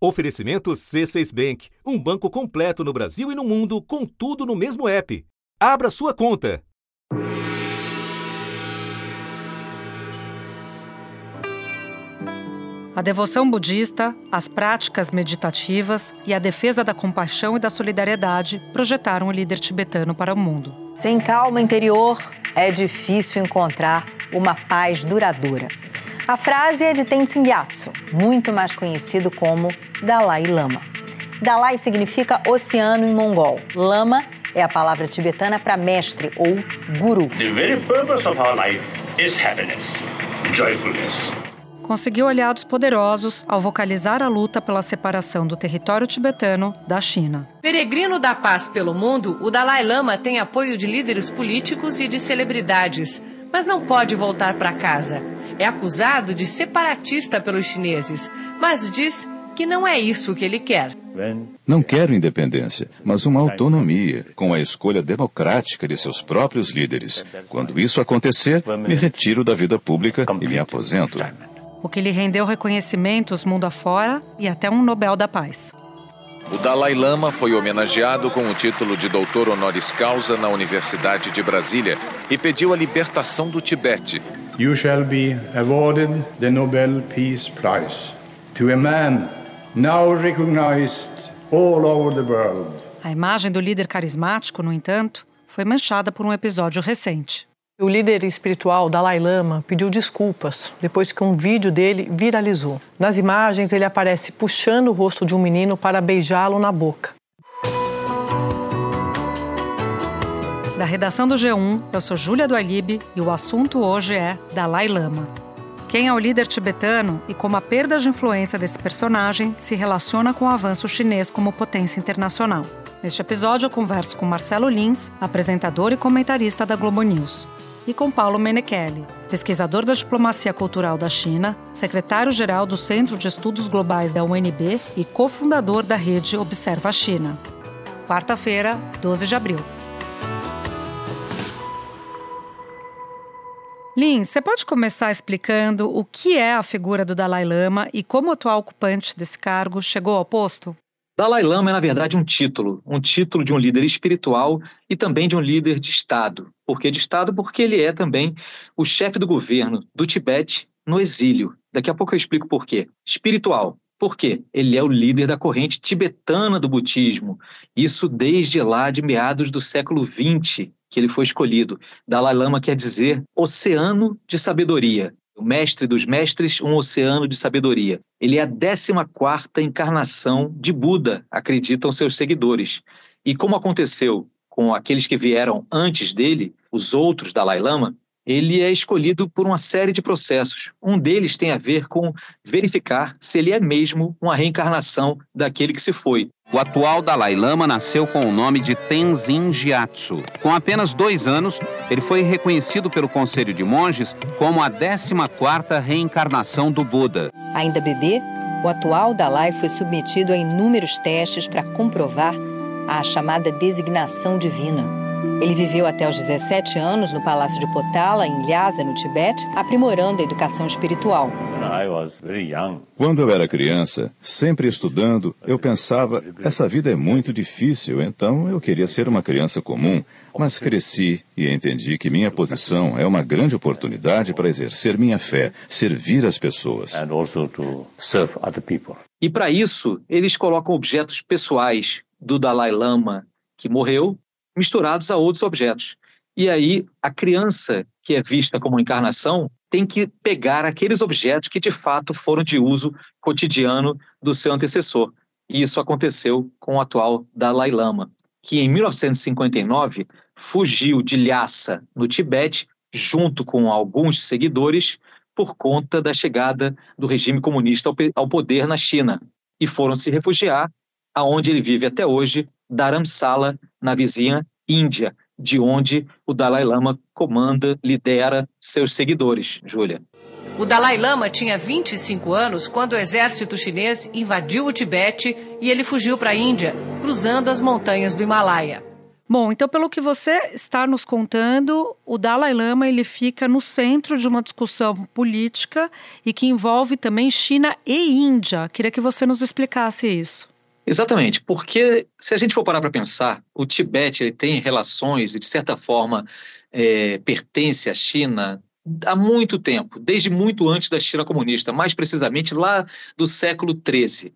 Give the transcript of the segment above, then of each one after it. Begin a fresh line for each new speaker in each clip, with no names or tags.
Oferecimento C6 Bank, um banco completo no Brasil e no mundo, com tudo no mesmo app. Abra sua conta.
A devoção budista, as práticas meditativas e a defesa da compaixão e da solidariedade projetaram o líder tibetano para o mundo.
Sem calma interior, é difícil encontrar uma paz duradoura. A frase é de Tenzin Gyatso, muito mais conhecido como Dalai Lama. Dalai significa oceano em mongol. Lama é a palavra tibetana para mestre ou guru.
The very purpose of our life is happiness, joyfulness.
Conseguiu aliados poderosos ao vocalizar a luta pela separação do território tibetano da China.
Peregrino da paz pelo mundo, o Dalai Lama tem apoio de líderes políticos e de celebridades, mas não pode voltar para casa. É acusado de separatista pelos chineses, mas diz que não é isso que ele quer.
Não quero independência, mas uma autonomia, com a escolha democrática de seus próprios líderes. Quando isso acontecer, me retiro da vida pública e me aposento.
O que lhe rendeu reconhecimentos mundo afora e até um Nobel da Paz.
O Dalai Lama foi homenageado com o título de doutor honoris causa na Universidade de Brasília e pediu a libertação do Tibete,
you shall be awarded the Nobel Peace Prize to a man now recognized all over the world.
A imagem do líder carismático, no entanto, foi manchada por um episódio recente.
O líder espiritual Dalai Lama pediu desculpas depois que um vídeo dele viralizou. Nas imagens, ele aparece puxando o rosto de um menino para beijá-lo na boca.
Da redação do G1, eu sou Júlia do Alibe e o assunto hoje é Dalai Lama. Quem é o líder tibetano e como a perda de influência desse personagem se relaciona com o avanço chinês como potência internacional. Neste episódio, eu converso com Marcelo Lins, apresentador e comentarista da Globo News, e com Paulo Menecheli, pesquisador da diplomacia cultural da China, secretário-geral do Centro de Estudos Globais da UNB e cofundador da rede Observa a China. Quarta-feira, 12 de abril. Lin, você pode começar explicando o que é a figura do Dalai Lama e como o atual ocupante desse cargo chegou ao posto?
Dalai Lama é, na verdade, um título, um título de um líder espiritual e também de um líder de Estado. Por que de Estado? Porque ele é também o chefe do governo do Tibete no exílio. Daqui a pouco eu explico por quê. Espiritual. Por quê? Ele é o líder da corrente tibetana do budismo. Isso desde lá de meados do século XX que ele foi escolhido. Dalai Lama quer dizer oceano de sabedoria. O mestre dos mestres, um oceano de sabedoria. Ele é a 14 encarnação de Buda, acreditam seus seguidores. E como aconteceu com aqueles que vieram antes dele, os outros Dalai Lama, ele é escolhido por uma série de processos. Um deles tem a ver com verificar se ele é mesmo uma reencarnação daquele que se foi.
O atual Dalai Lama nasceu com o nome de Tenzin Gyatso. Com apenas dois anos, ele foi reconhecido pelo Conselho de Monges como a 14ª reencarnação do Buda.
Ainda bebê, o atual Dalai foi submetido a inúmeros testes para comprovar a chamada designação divina. Ele viveu até os 17 anos no Palácio de Potala, em Lhasa, no Tibete, aprimorando a educação espiritual.
Quando eu era criança, sempre estudando, eu pensava: essa vida é muito difícil, então eu queria ser uma criança comum. Mas cresci e entendi que minha posição é uma grande oportunidade para exercer minha fé, servir as pessoas.
E para isso, eles colocam objetos pessoais do Dalai Lama, que morreu, misturados a outros objetos. E aí, a criança que é vista como encarnação tem que pegar aqueles objetos que de fato foram de uso cotidiano do seu antecessor. E isso aconteceu com o atual Dalai Lama, que em 1959 fugiu de Lhasa, no Tibete, junto com alguns seguidores, por conta da chegada do regime comunista ao poder na China. E foram se refugiar aonde ele vive até hoje, Dharamsala, na vizinha Índia, de onde o Dalai Lama comanda, lidera seus seguidores. Júlia.
O Dalai Lama tinha 25 anos quando o exército chinês invadiu o Tibete e ele fugiu para a Índia, cruzando as montanhas do Himalaia.
Bom, então pelo que você está nos contando, o Dalai Lama ele fica no centro de uma discussão política e que envolve também China e Índia. Queria que você nos explicasse isso.
Exatamente, porque se a gente for parar para pensar, o Tibete ele tem relações e de certa forma é, pertence à China há muito tempo, desde muito antes da China comunista, mais precisamente lá do século XIII.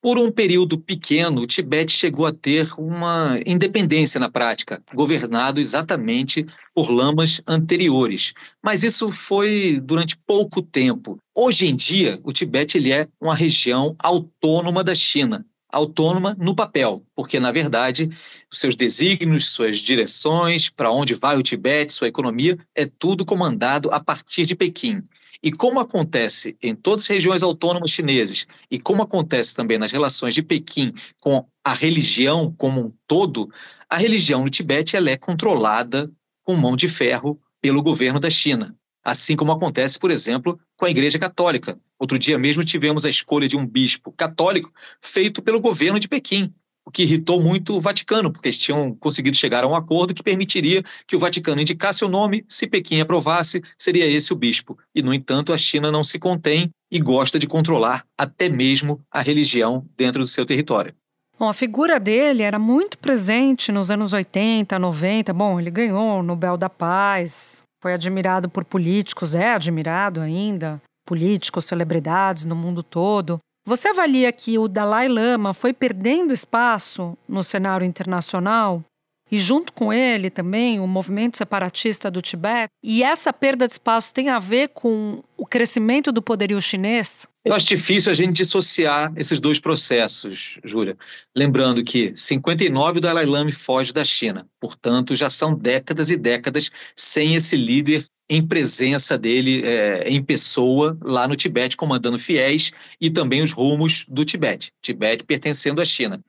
Por um período pequeno, o Tibete chegou a ter uma independência na prática, governado exatamente por lamas anteriores. Mas isso foi durante pouco tempo. Hoje em dia, o Tibete ele é uma região autônoma da China, autônoma no papel, porque na verdade os seus desígnios, suas direções, para onde vai o Tibete, sua economia, é tudo comandado a partir de Pequim. E como acontece em todas as regiões autônomas chinesas, e como acontece também nas relações de Pequim com a religião como um todo, a religião no Tibete ela é controlada com mão de ferro pelo governo da China. Assim como acontece, por exemplo, com a Igreja Católica. Outro dia mesmo tivemos a escolha de um bispo católico feito pelo governo de Pequim o que irritou muito o Vaticano, porque eles tinham conseguido chegar a um acordo que permitiria que o Vaticano indicasse o nome, se Pequim aprovasse, seria esse o bispo. E, no entanto, a China não se contém e gosta de controlar até mesmo a religião dentro do seu território.
Bom, a figura dele era muito presente nos anos 80, 90. Bom, ele ganhou o Nobel da Paz, foi admirado por políticos, é admirado ainda, políticos, celebridades no mundo todo. Você avalia que o Dalai Lama foi perdendo espaço no cenário internacional? E junto com ele também o movimento separatista do Tibete? E essa perda de espaço tem a ver com o crescimento do poderio chinês?
Eu acho difícil a gente dissociar esses dois processos, Júlia. Lembrando que 59 o Dalai Lama foge da China, portanto, já são décadas e décadas sem esse líder em presença dele é, em pessoa lá no Tibete, comandando fiéis e também os rumos do Tibete, Tibete pertencendo à China.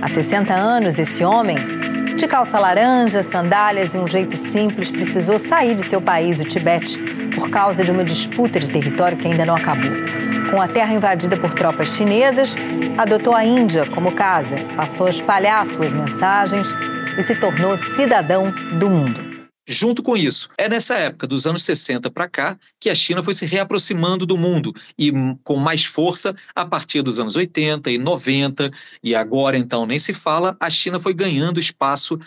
Há 60 anos, esse homem, de calça laranja, sandálias e um jeito simples, precisou sair de seu país, o Tibete, por causa de uma disputa de território que ainda não acabou. Com a terra invadida por tropas chinesas, adotou a Índia como casa, passou a espalhar suas mensagens e se tornou cidadão do mundo.
Junto com isso, é nessa época, dos anos 60 para cá, que a China foi se reaproximando do mundo e com mais força a partir dos anos 80 e 90, e agora então nem se fala, a China foi ganhando espaço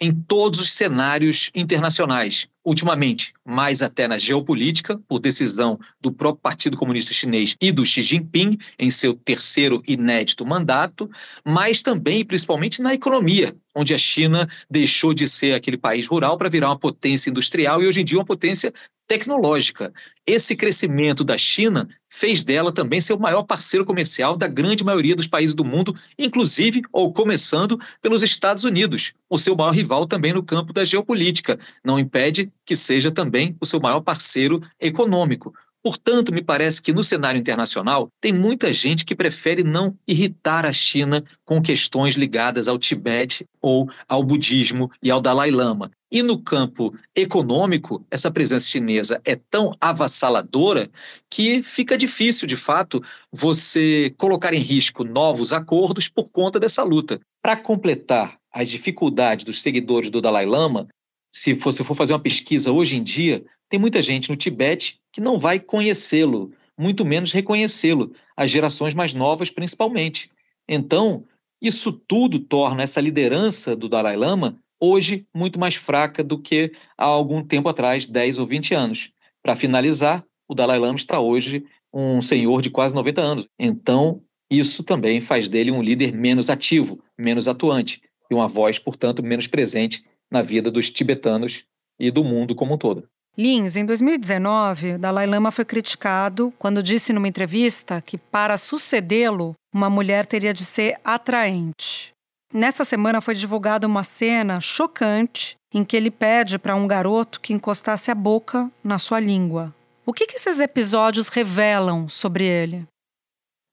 em todos os cenários internacionais. Ultimamente, mais até na geopolítica, por decisão do próprio Partido Comunista Chinês e do Xi Jinping, em seu terceiro inédito mandato, mas também e principalmente na economia, onde a China deixou de ser aquele país rural para virar uma potência industrial e hoje em dia uma potência tecnológica. Esse crescimento da China fez dela também ser o maior parceiro comercial da grande maioria dos países do mundo, inclusive ou começando pelos Estados Unidos, o seu maior rival também no campo da geopolítica. Não impede que seja também o seu maior parceiro econômico. Portanto, me parece que no cenário internacional tem muita gente que prefere não irritar a China com questões ligadas ao Tibete ou ao budismo e ao Dalai Lama. E no campo econômico, essa presença chinesa é tão avassaladora que fica difícil, de fato, você colocar em risco novos acordos por conta dessa luta. Para completar as dificuldades dos seguidores do Dalai Lama, se você for fazer uma pesquisa hoje em dia, tem muita gente no Tibete que não vai conhecê-lo, muito menos reconhecê-lo, as gerações mais novas principalmente. Então, isso tudo torna essa liderança do Dalai Lama hoje muito mais fraca do que há algum tempo atrás, 10 ou 20 anos. Para finalizar, o Dalai Lama está hoje um senhor de quase 90 anos. Então, isso também faz dele um líder menos ativo, menos atuante e uma voz, portanto, menos presente na vida dos tibetanos e do mundo como um todo.
Lins, em 2019, Dalai Lama foi criticado quando disse numa entrevista que para sucedê-lo, uma mulher teria de ser atraente. Nessa semana foi divulgada uma cena chocante em que ele pede para um garoto que encostasse a boca na sua língua. O que, que esses episódios revelam sobre ele?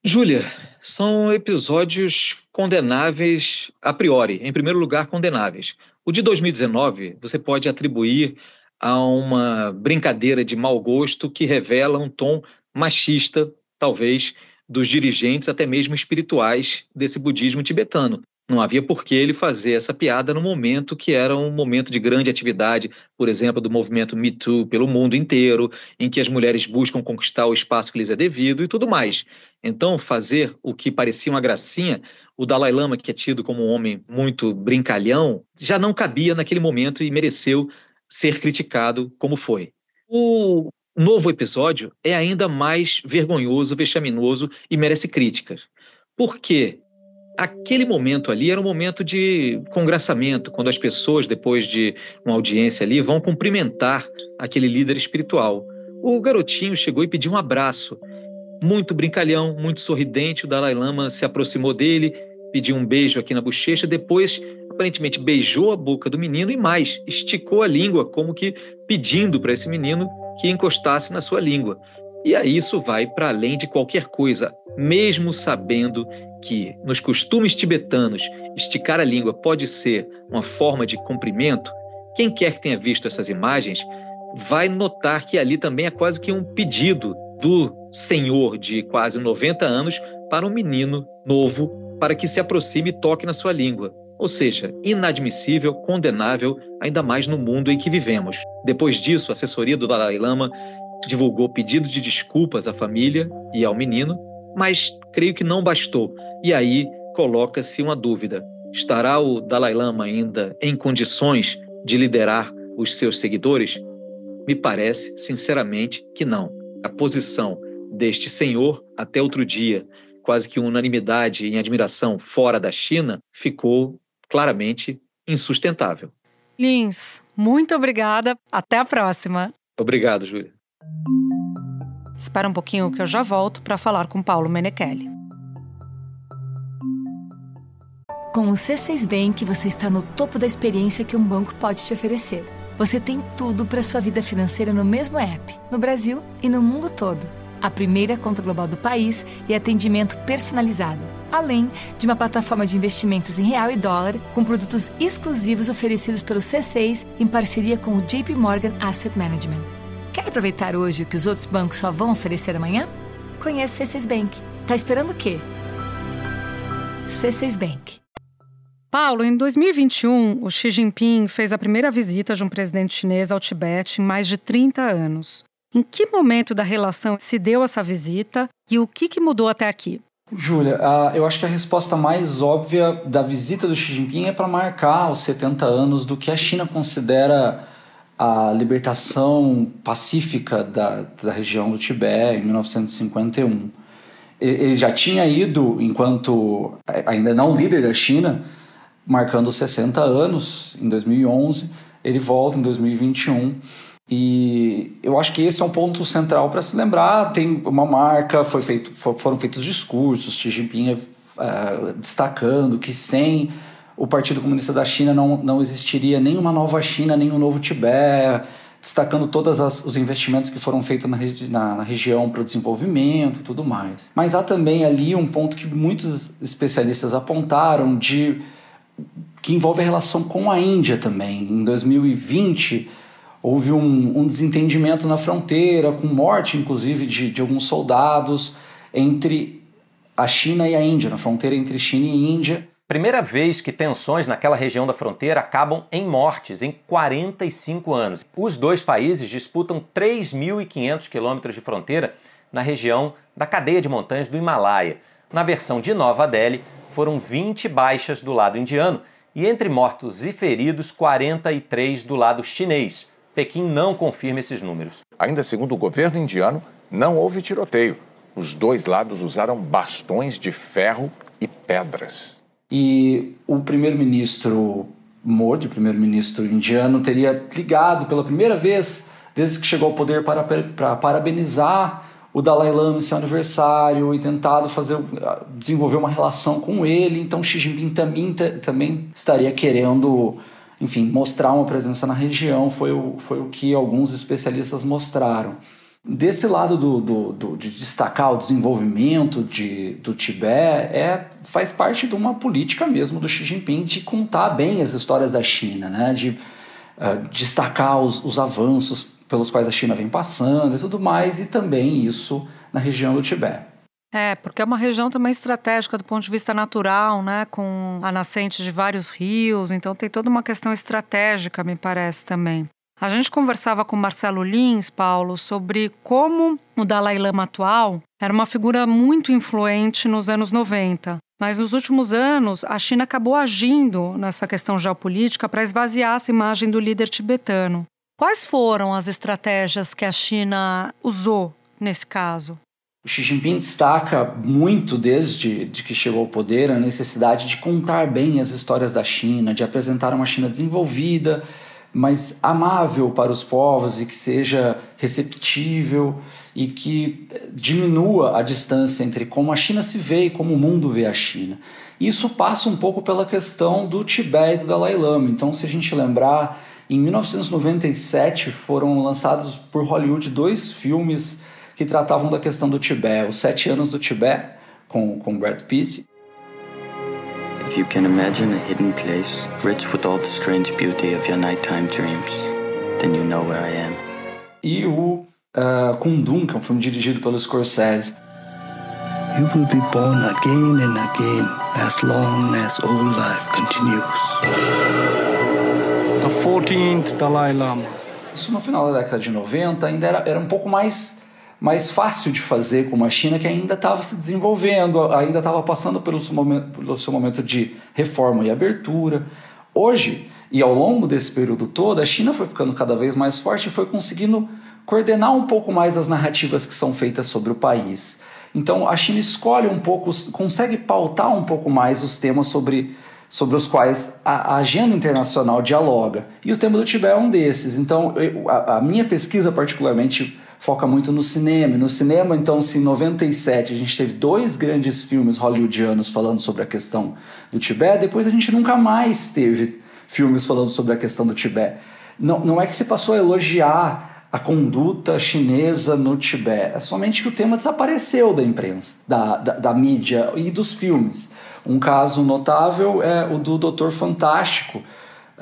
Júlia, são episódios condenáveis a priori. Em primeiro lugar, condenáveis. O de 2019 você pode atribuir a uma brincadeira de mau gosto que revela um tom machista, talvez, dos dirigentes, até mesmo espirituais, desse budismo tibetano. Não havia por que ele fazer essa piada no momento que era um momento de grande atividade, por exemplo, do movimento Me Too pelo mundo inteiro, em que as mulheres buscam conquistar o espaço que lhes é devido e tudo mais. Então, fazer o que parecia uma gracinha, o Dalai Lama, que é tido como um homem muito brincalhão, já não cabia naquele momento e mereceu ser criticado como foi. O novo episódio é ainda mais vergonhoso, vexaminoso e merece críticas. Por quê? Aquele momento ali era um momento de congraçamento, quando as pessoas, depois de uma audiência ali, vão cumprimentar aquele líder espiritual. O garotinho chegou e pediu um abraço. Muito brincalhão, muito sorridente, o Dalai Lama se aproximou dele, pediu um beijo aqui na bochecha, depois aparentemente beijou a boca do menino e mais, esticou a língua, como que pedindo para esse menino que encostasse na sua língua. E aí isso vai para além de qualquer coisa, mesmo sabendo que nos costumes tibetanos esticar a língua pode ser uma forma de cumprimento, quem quer que tenha visto essas imagens vai notar que ali também é quase que um pedido do senhor de quase 90 anos para um menino novo para que se aproxime e toque na sua língua. Ou seja, inadmissível, condenável, ainda mais no mundo em que vivemos. Depois disso, a assessoria do Dalai Lama divulgou pedido de desculpas à família e ao menino, mas creio que não bastou. E aí coloca-se uma dúvida: estará o Dalai Lama ainda em condições de liderar os seus seguidores? Me parece, sinceramente, que não. A posição deste senhor, até outro dia, quase que unanimidade em admiração fora da China, ficou claramente insustentável.
Lins, muito obrigada. Até a próxima.
Obrigado, Júlia.
Espera um pouquinho que eu já volto para falar com Paulo Menechelli.
Com o C6 Bank, você está no topo da experiência que um banco pode te oferecer. Você tem tudo para sua vida financeira no mesmo app, no Brasil e no mundo todo. A primeira conta global do país e atendimento personalizado, além de uma plataforma de investimentos em real e dólar com produtos exclusivos oferecidos pelo C6 em parceria com o JP Morgan Asset Management. Aproveitar hoje o que os outros bancos só vão oferecer amanhã? Conheça o C6 Bank. Tá esperando o quê? C6 Bank.
Paulo, em 2021, o Xi Jinping fez a primeira visita de um presidente chinês ao Tibete em mais de 30 anos. Em que momento da relação se deu essa visita e o que, que mudou até aqui?
Júlia, eu acho que a resposta mais óbvia da visita do Xi Jinping é para marcar os 70 anos do que a China considera a libertação pacífica da, da região do Tibete em 1951. Ele já tinha ido, enquanto ainda não líder da China, marcando 60 anos em 2011, ele volta em 2021. E eu acho que esse é um ponto central para se lembrar. Tem uma marca, foi feito, foram feitos discursos, Xi Jinping uh, destacando que sem o Partido Comunista da China não, não existiria nem uma nova China, nem um novo Tibete, destacando todos os investimentos que foram feitos na, na, na região para o desenvolvimento e tudo mais. Mas há também ali um ponto que muitos especialistas apontaram de que envolve a relação com a Índia também. Em 2020 houve um, um desentendimento na fronteira, com morte inclusive de, de alguns soldados entre a China e a Índia, na fronteira entre China e Índia.
Primeira vez que tensões naquela região da fronteira acabam em mortes em 45 anos. Os dois países disputam 3.500 quilômetros de fronteira na região da cadeia de montanhas do Himalaia. Na versão de Nova Delhi, foram 20 baixas do lado indiano e entre mortos e feridos, 43 do lado chinês. Pequim não confirma esses números.
Ainda segundo o governo indiano, não houve tiroteio. Os dois lados usaram bastões de ferro e pedras.
E o primeiro-ministro Modi, o primeiro-ministro indiano, teria ligado pela primeira vez desde que chegou ao poder para, para parabenizar o Dalai Lama em seu aniversário e tentado fazer desenvolver uma relação com ele. Então Xi Jinping também, também estaria querendo, enfim, mostrar uma presença na região. Foi o, foi o que alguns especialistas mostraram. Desse lado do, do, do, de destacar o desenvolvimento de, do Tibete, é, faz parte de uma política mesmo do Xi Jinping de contar bem as histórias da China, né? de uh, destacar os, os avanços pelos quais a China vem passando e tudo mais, e também isso na região do Tibete.
É, porque é uma região também estratégica do ponto de vista natural, né? Com a nascente de vários rios, então tem toda uma questão estratégica, me parece também. A gente conversava com Marcelo Lins, Paulo, sobre como o Dalai Lama atual era uma figura muito influente nos anos 90. Mas nos últimos anos, a China acabou agindo nessa questão geopolítica para esvaziar essa imagem do líder tibetano. Quais foram as estratégias que a China usou nesse caso?
O Xi Jinping destaca muito desde de que chegou ao poder a necessidade de contar bem as histórias da China, de apresentar uma China desenvolvida, mas amável para os povos e que seja receptível e que diminua a distância entre como a China se vê e como o mundo vê a China. Isso passa um pouco pela questão do Tibete e do Dalai Lama. Então, se a gente lembrar, em 1997 foram lançados por Hollywood dois filmes que tratavam da questão do Tibete, Os Sete Anos do Tibete, com, com Brad Pitt.
If you can imagine a hidden place, rich with all the strange beauty of your nighttime dreams, then you know where I am.
E o uh, Kundun, que é um filme dirigido pelo Scorsese.
You will be born again and again as long as old life continues.
The 14th Dalai Lama.
Isso no final da década de 90 ainda era, era um pouco mais mais fácil de fazer com uma China que ainda estava se desenvolvendo, ainda estava passando pelo seu, momento, pelo seu momento de reforma e abertura. Hoje, e ao longo desse período todo, a China foi ficando cada vez mais forte e foi conseguindo coordenar um pouco mais as narrativas que são feitas sobre o país. Então a China escolhe um pouco, consegue pautar um pouco mais os temas sobre, sobre os quais a, a agenda internacional dialoga. E o tema do Tibete é um desses. Então eu, a, a minha pesquisa, particularmente, foca muito no cinema. no cinema, então, se em 97 a gente teve dois grandes filmes hollywoodianos falando sobre a questão do Tibete, depois a gente nunca mais teve filmes falando sobre a questão do Tibete. Não, não é que se passou a elogiar a conduta chinesa no Tibete, é somente que o tema desapareceu da imprensa, da, da, da mídia e dos filmes. Um caso notável é o do Doutor Fantástico,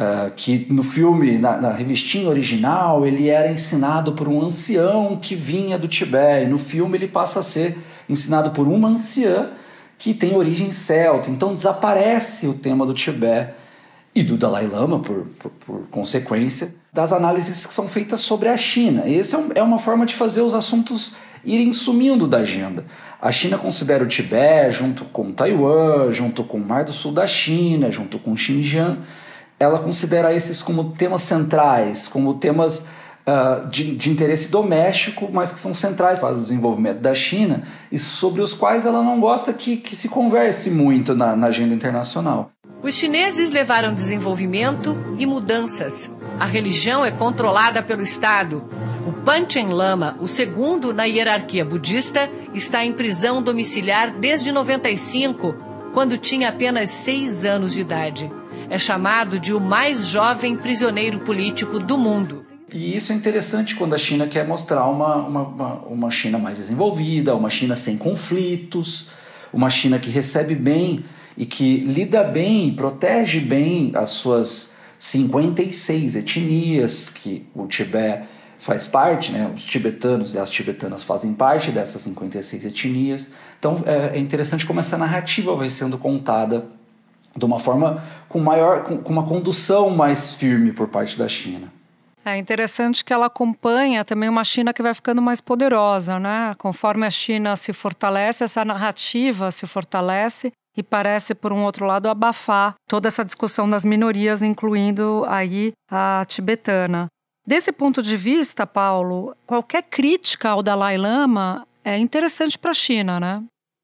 Uh, que no filme, na, na, revistinha original, ele era ensinado por um ancião que vinha do Tibete. No filme, ele passa a ser ensinado por uma anciã que tem origem celta. Então, desaparece o tema do Tibete e do Dalai Lama, por, por, por consequência, das análises que são feitas sobre a China. Essa é, é uma forma de fazer os assuntos irem sumindo da agenda. A China considera o Tibete, junto com Taiwan, junto com o Mar do Sul da China, junto com Xinjiang ela considera esses como temas centrais, como temas uh, de, de, interesse doméstico, mas que são centrais para o desenvolvimento da China e sobre os quais ela não gosta que, que se converse muito na, na agenda internacional.
Os chineses levaram desenvolvimento e mudanças. A religião é controlada pelo Estado. O Panchen Lama, o segundo na hierarquia budista, está em prisão domiciliar desde 95, quando tinha apenas seis anos de idade é chamado de o mais jovem prisioneiro político do mundo.
E isso é interessante quando a China quer mostrar uma, uma, uma, China mais desenvolvida, uma China sem conflitos, uma China que recebe bem e que lida bem, protege bem as suas 56 etnias que o Tibete faz parte, né? os tibetanos e as tibetanas fazem parte dessas 56 etnias. Então é, é interessante como essa narrativa vai sendo contada de uma forma com maior com, uma condução mais firme por parte da China.
É interessante que ela acompanha também uma China que vai ficando mais poderosa, né? Conforme a China se fortalece, essa narrativa se fortalece e parece, por um outro lado, abafar toda essa discussão das minorias, incluindo aí a tibetana. Desse ponto de vista, Paulo, qualquer crítica ao Dalai Lama é interessante para a China, né?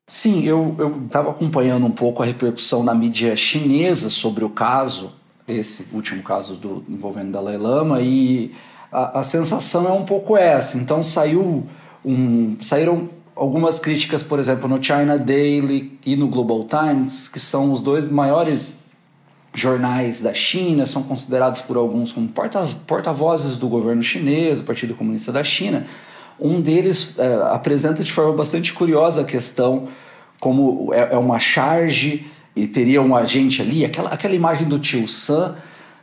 Sim, eu estava acompanhando um pouco a repercussão na mídia chinesa sobre o caso, esse último caso do envolvendo Dalai Lama, e a, a sensação é um pouco essa. Então saiu um, saíram algumas críticas, por exemplo, no China Daily e no Global Times, que são os dois maiores jornais da China, são considerados por alguns como porta-vozes do governo chinês, do Partido Comunista da China um deles é, apresenta de forma bastante curiosa a questão como é, é, uma charge e teria um agente ali, aquela, aquela imagem do tio Sam,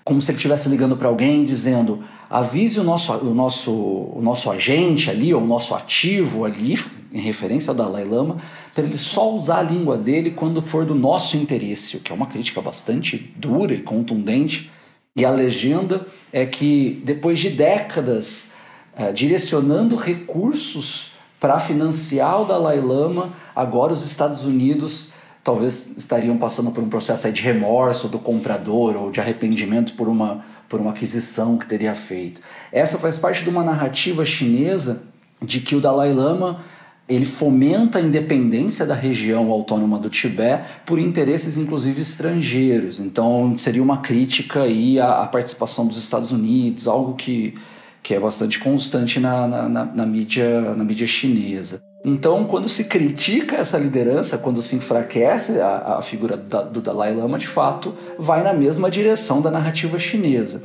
como se ele estivesse ligando para alguém dizendo avise o nosso, o, nosso, o nosso agente ali, ou o nosso ativo ali, em referência ao Dalai Lama, para ele só usar a língua dele quando for do nosso interesse, o que é uma crítica bastante dura e contundente. E a legenda é que depois de décadas é, direcionando recursos para financiar o Dalai Lama, agora os Estados Unidos talvez estariam passando por um processo de remorso do comprador ou de arrependimento por uma, por uma aquisição que teria feito. Essa faz parte de uma narrativa chinesa de que o Dalai Lama ele fomenta a independência da região autônoma do Tibete por interesses inclusive estrangeiros. Então seria uma crítica aí à participação dos Estados Unidos, algo que, que é bastante constante na, na, na, na mídia, na mídia chinesa. Então, quando se critica essa liderança, quando se enfraquece a, a figura da, do Dalai Lama, de fato, vai na mesma direção da narrativa chinesa.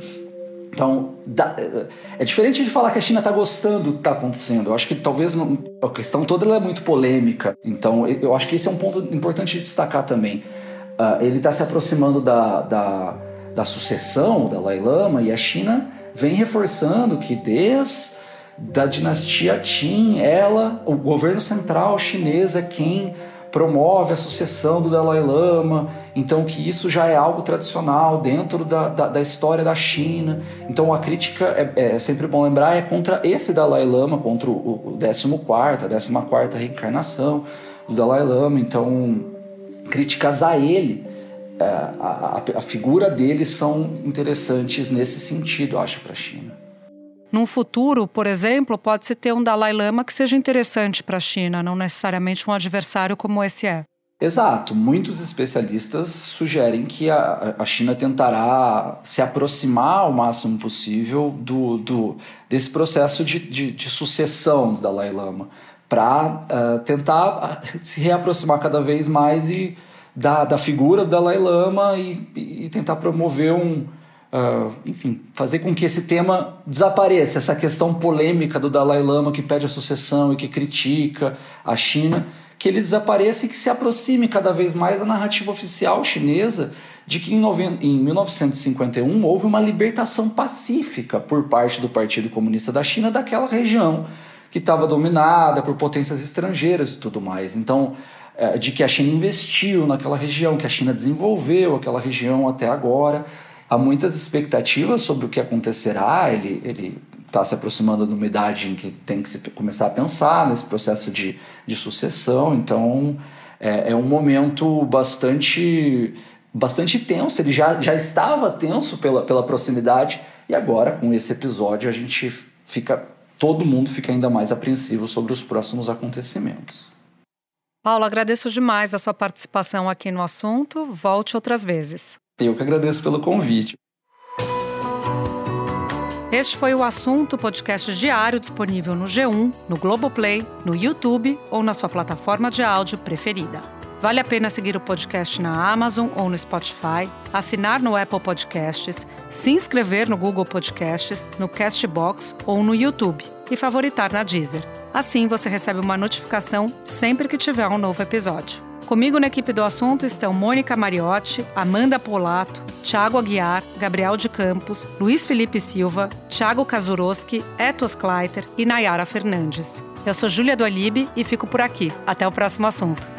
Então, da, é diferente de falar que a China está gostando do que está acontecendo. Eu acho que talvez não, a questão toda é muito polêmica. Então, eu acho que esse é um ponto importante de destacar também. Uh, ele está se aproximando da, da, da sucessão, o Dalai Lama, e a China vem reforçando que desde da dinastia Qin, ela, o governo central chinês é quem promove a sucessão do Dalai Lama, então que isso já é algo tradicional dentro da, da, da história da China. Então a crítica, é, é, sempre bom lembrar, é contra esse Dalai Lama, contra o, o 14, a 14 reencarnação do Dalai Lama. Então, críticas a ele, a, a, a figura dele são interessantes nesse sentido, eu acho, para a China.
Num futuro, por exemplo, pode-se ter um Dalai Lama que seja interessante para a China, não necessariamente um adversário como esse é.
Exato. Muitos especialistas sugerem que a, a China tentará se aproximar o máximo possível do, do desse processo de, de, de sucessão do Dalai Lama, para uh, eh, tentar se reaproximar cada vez mais e da, da figura do Dalai Lama e, e tentar promover um, Uh, enfim, fazer com que esse tema desapareça, essa questão polêmica do Dalai Lama que pede a sucessão e que critica a China, que ele desapareça e que se aproxime cada vez mais da narrativa oficial chinesa de que em, em 1951 houve uma libertação pacífica por parte do Partido Comunista da China daquela região que estava dominada por potências estrangeiras e tudo mais. Então, de que a China investiu naquela região, que a China desenvolveu aquela região até agora há muitas expectativas sobre o que acontecerá. Ele ele está se aproximando de uma idade em que tem que se começar a pensar nesse processo de, de sucessão. Então é, é um momento bastante bastante tenso. Ele já, já estava tenso pela, pela proximidade e agora com esse episódio a gente fica todo mundo fica ainda mais apreensivo sobre os próximos acontecimentos.
Paulo, agradeço demais a sua participação aqui no assunto. Volte outras vezes.
Eu que agradeço pelo convite.
Este foi o assunto podcast diário disponível no G1, no Globoplay, no YouTube ou na sua plataforma de áudio preferida. Vale a pena seguir o podcast na Amazon ou no Spotify, assinar no Apple Podcasts, se inscrever no Google Podcasts, no Castbox ou no YouTube e favoritar na Deezer. Assim você recebe uma notificação sempre que tiver um novo episódio. Comigo na equipe do assunto estão Mônica Mariotti, Amanda Polato, Thiago Aguiar, Gabriel de Campos, Luiz Felipe Silva, Thiago Kazuroski, Etos Kleiter e Nayara Fernandes. Eu sou Júlia do Alibe e fico por aqui. Até o próximo assunto.